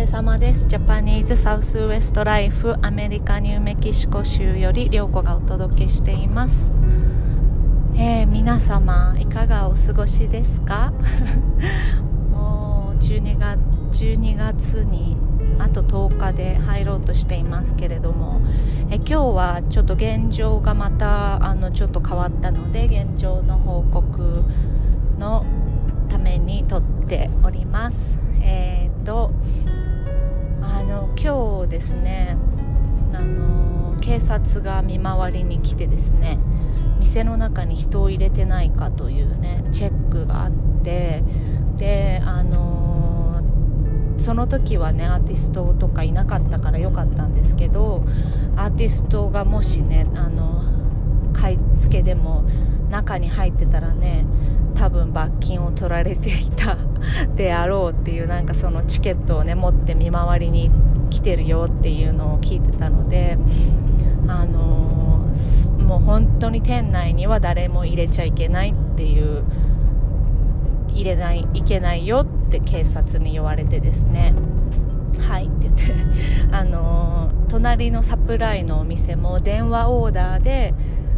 れ様です。ジャパニーズサウスウエストライフアメリカニューメキシコ州より涼子がお届けしています、えー、皆様いかがお過ごしですか？もう12月 ,12 月にあと10日で入ろうとしていますけれども。え今日はちょっと現状がまたあのちょっと変わったので現状の報告のために撮っております。えー、っとの今日ですね。あの警察が見回りに来てですね店の中に人を入れてないかというねチェックがあってであのその時はねアーティストとかいなかったから良かったんですけどアーティストがもしねあの買い付けでも中に入ってたらね多分罰金を取られていたであろうっていうなんかそのチケットをね持って見回りに行って来てるよっていうのを聞いてたのであのー、もう本当に店内には誰も入れちゃいけないっていう入れないいけないよって警察に言われてですねはいって言って あのー、隣のサプライのお店も電話オーダーで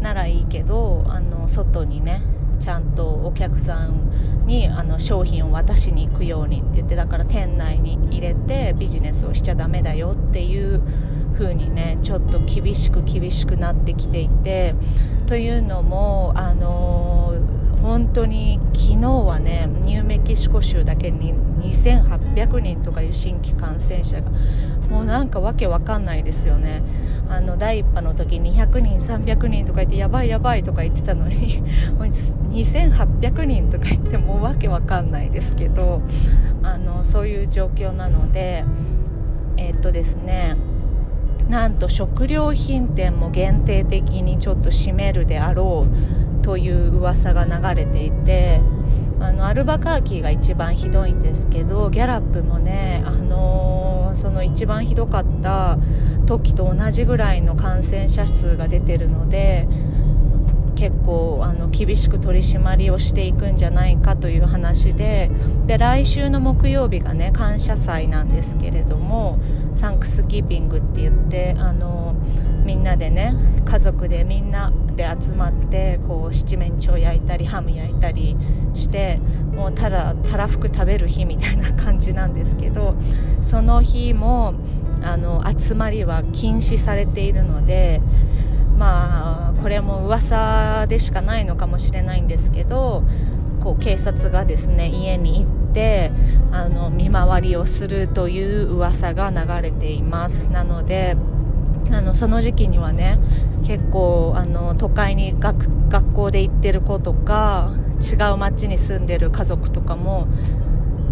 ならいいけどあの外にねちゃんとお客さんにあの商品を渡しに行くようにって言ってだから店内に入れてビジネスをしちゃダメだよっていう風にねちょっと厳しく厳しくなってきていてというのもあのー、本当に昨日はねニューメキシコ州だけに2800人とかいう新規感染者がもうなんかわけわかんないですよね。あの第1波の時200人300人とか言ってやばいやばいとか言ってたのに 2800人とか言ってもわけわかんないですけどあのそういう状況なのでえ、っとですねなんと食料品店も限定的にちょっと閉めるであろうという噂が流れていてあのアルバカーキーが一番ひどいんですけどギャラップもね、あのー、その一番ひどかった時と同じぐらいの感染者数が出てるので結構あの厳しく取り締まりをしていくんじゃないかという話でで来週の木曜日がね感謝祭なんですけれどもサンクスギビングって言ってあのみんなでね家族でみんなで集まってこう七面鳥焼いたりハム焼いたりしてもうただたらふく食べる日みたいな感じなんですけどその日もあの集まりは禁止されているのでまあこれも噂でしかないのかもしれないんですけどこう警察がですね家に行ってあの見回りをするという噂が流れています。なのであのその時期にはね結構あの都会に学校で行ってる子とか違う町に住んでる家族とかも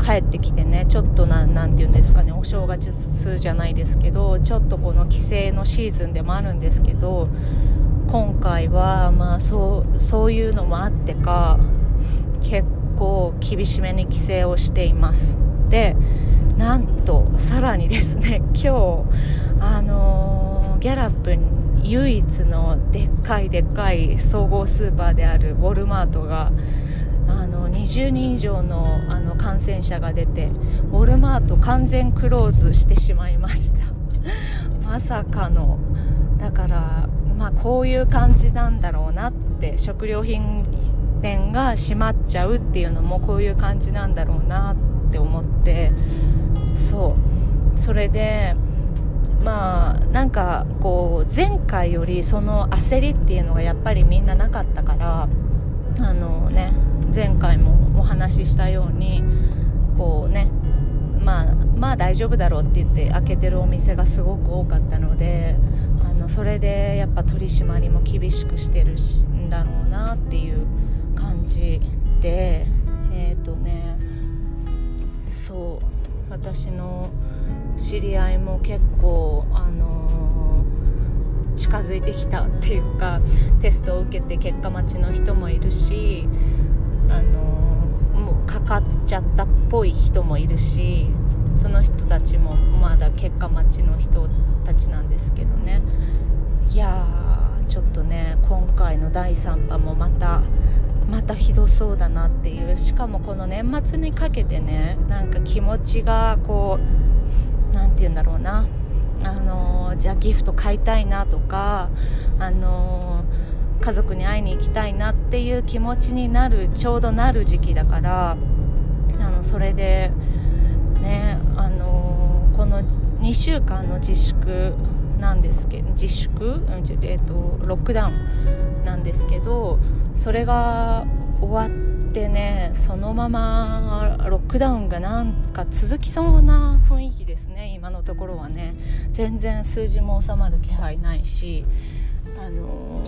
帰ってきてねちょっとななんて言うんですかねお正月じゃないですけどちょっとこの帰省のシーズンでもあるんですけど今回はまあそうそういうのもあってか結構厳しめに規制をしています。でなんとさらにですね 今日あのー、ギャラップ唯一のでっかいでっかい総合スーパーであるウォルマートが20人以上のあの感染者が出てウォルマート完全クローズしてしまいました。まさかの。だからまあこういう感じなんだろうなって食料品店が閉まっちゃうっていうのもこういう感じなんだろうなって思って。そう。それでまあなんかこう前回よりその焦りっていうのがやっぱりみんななかったからあのね前回もお話ししたようにこうねまあまあ大丈夫だろうって言って開けてるお店がすごく多かったのであのそれでやっぱ取り締まりも厳しくしてるんだろうなっていう感じでえっ、ー、とねそう私の知り合いも結構あの、近づいてきたっていうかテストを受けて結果待ちの人もいるしあのもうかかっちゃったっぽい人もいるしその人たちもまだ結果待ちの人たちなんですけどね。いやーちょっとね今回の第3波もまたまたひどそうだなっていう。しかもこの年末にかけてねなんか気持ちがこう何て言うんだろうな。あのじゃあギフト買いたいなとかあの家族に会いに行きたいなっていう気持ちになるちょうどなる時期だからあのそれでねあのこの2週間の自粛なんですけど自粛、えーと、ロックダウンなんですけどそれが終わってねそのままロックダウンがなんか続きそうな雰囲気ですね今のところはね。全然数字も収まる気配ないしあの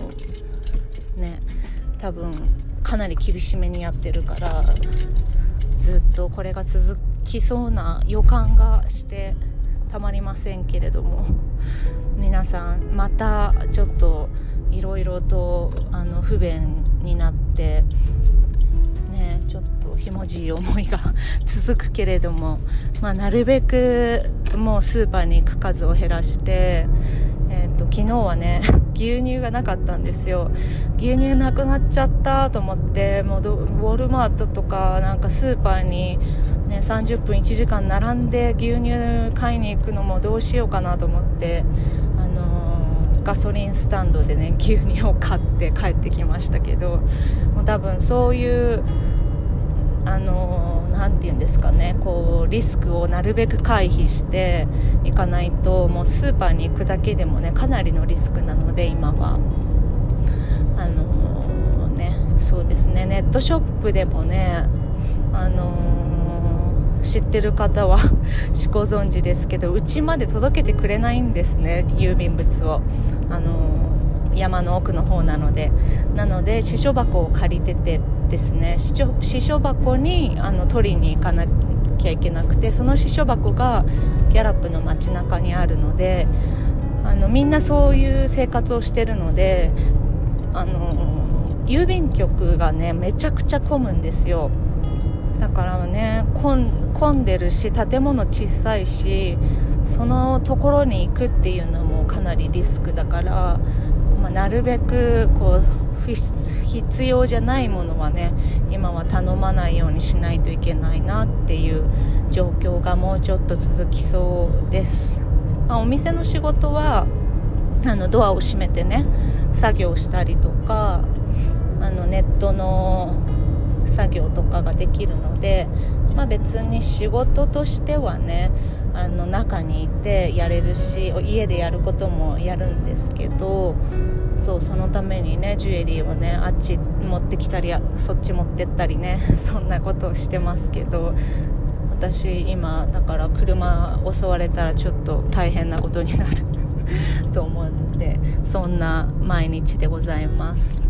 ー、ね多分かなり厳しめにやってるからずっとこれが続きそうな予感がしてたまりませんけれども。皆さんまたちょっといろいろとあの不便になってちょっとひもじい思いが続くけれども、まあ、なるべくもうスーパーに行く数を減らしてえーと、昨日はね 牛乳がなかったんですよ。牛乳なくなっちゃったと思ってもうウォルマートとかなんかスーパーに、ね、30分1時間並んで牛乳買いに行くのもどうしようかなと思って、ガソリンスタンドでね牛乳を買って帰ってきましたけどもう多分そういうこうリスクをなるべく回避していかないともうスーパーに行くだけでもねかなりのリスクなので今は。あのねそうですね。ネットショップでもねあの知ってる方は ご存知ですけどうちまで届けてくれないんですね郵便物を。あの山の奥の方なので。なので私書箱を借りててですね私書箱にあの取りに行かなきゃいけなくてその私書箱がギャラップの街中にあるのであのみんなそういう生活をしてるのであの郵便局がねめちゃくちゃ混むんですよ。だからね混んでるし建物小さいしそのところに行くっていうのもかなりリスクだから、まあ、なるべくこう必要じゃないものはね今は頼まないようにしないといけないなっていう状況がもうちょっと続きそうです、まあ、お店の仕事はあのドアを閉めてね作業したりとかあのネットの作業とかができるので、まあ、別に仕事としてはねあの中にいてやれるし家でやることもやるんですけどそうそのためにねジュエリーをねあっち持ってきたりそっち持ってったりね そんなことをしてますけど私今だから車襲われたらちょっと大変なことになる と思ってそんな毎日でございます。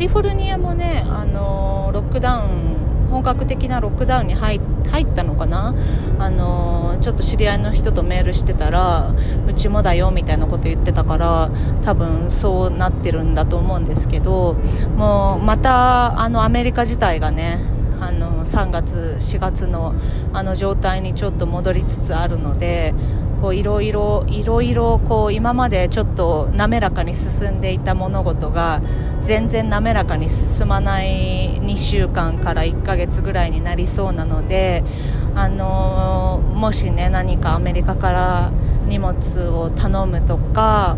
リフォルニアもね、あのロックダウン本格的なロックダウンに入ったのかな、あのちょっと知り合いの人とメールしてたらうちもだよみたいなこと言ってたから多分そうなってるんだと思うんですけどもうまたあのアメリカ自体がねあの3月、4月のあの状態にちょっと戻りつつあるのでこういろいろいろいろこう今までちょっと滑らかに進んでいた物事が全然滑らかに進まない2週間から1ヶ月ぐらいになりそうなので、あのー、もしね何かアメリカから荷物を頼むとか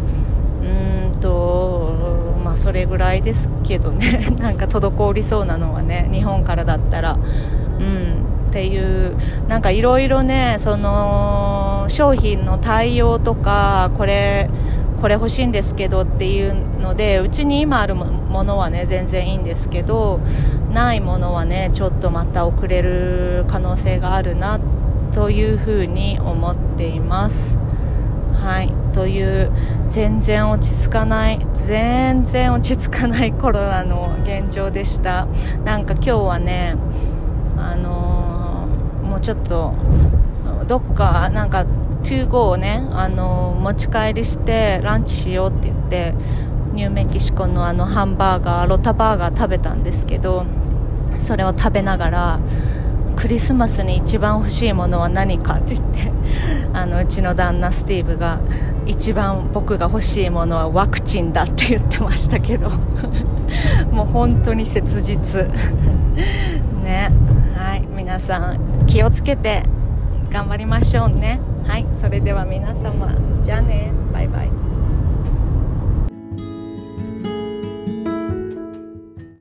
うんとまあそれぐらいですけどね。なんか滞りそうなのはね日本からだったら。うん。っていうなんかいろいろねその商品の対応とかこれこれ欲しいんですけどっていうのでうちに今あるものはね全然いいんですけどないものはねちょっとまた遅れる可能性があるなというふうに思っています。はい。という全然落ち着かない全然落ち着かないコロナの現状でした。なんか今日はねあのもうちょっとどっかなんか2号をね、あの持ち帰りしてランチしようって言ってニューメキシコのあのハンバーガーロタバーガー食べたんですけどそれを食べながらクリスマスに一番欲しいものは何かって言って あのうちの旦那スティーブが一番僕が欲しいものはワクチンだって言ってましたけど もう本当に切実。ね。はい。皆さん気をつけて。頑張りましょうね。はいそれでは皆様じゃあね。バイバイ。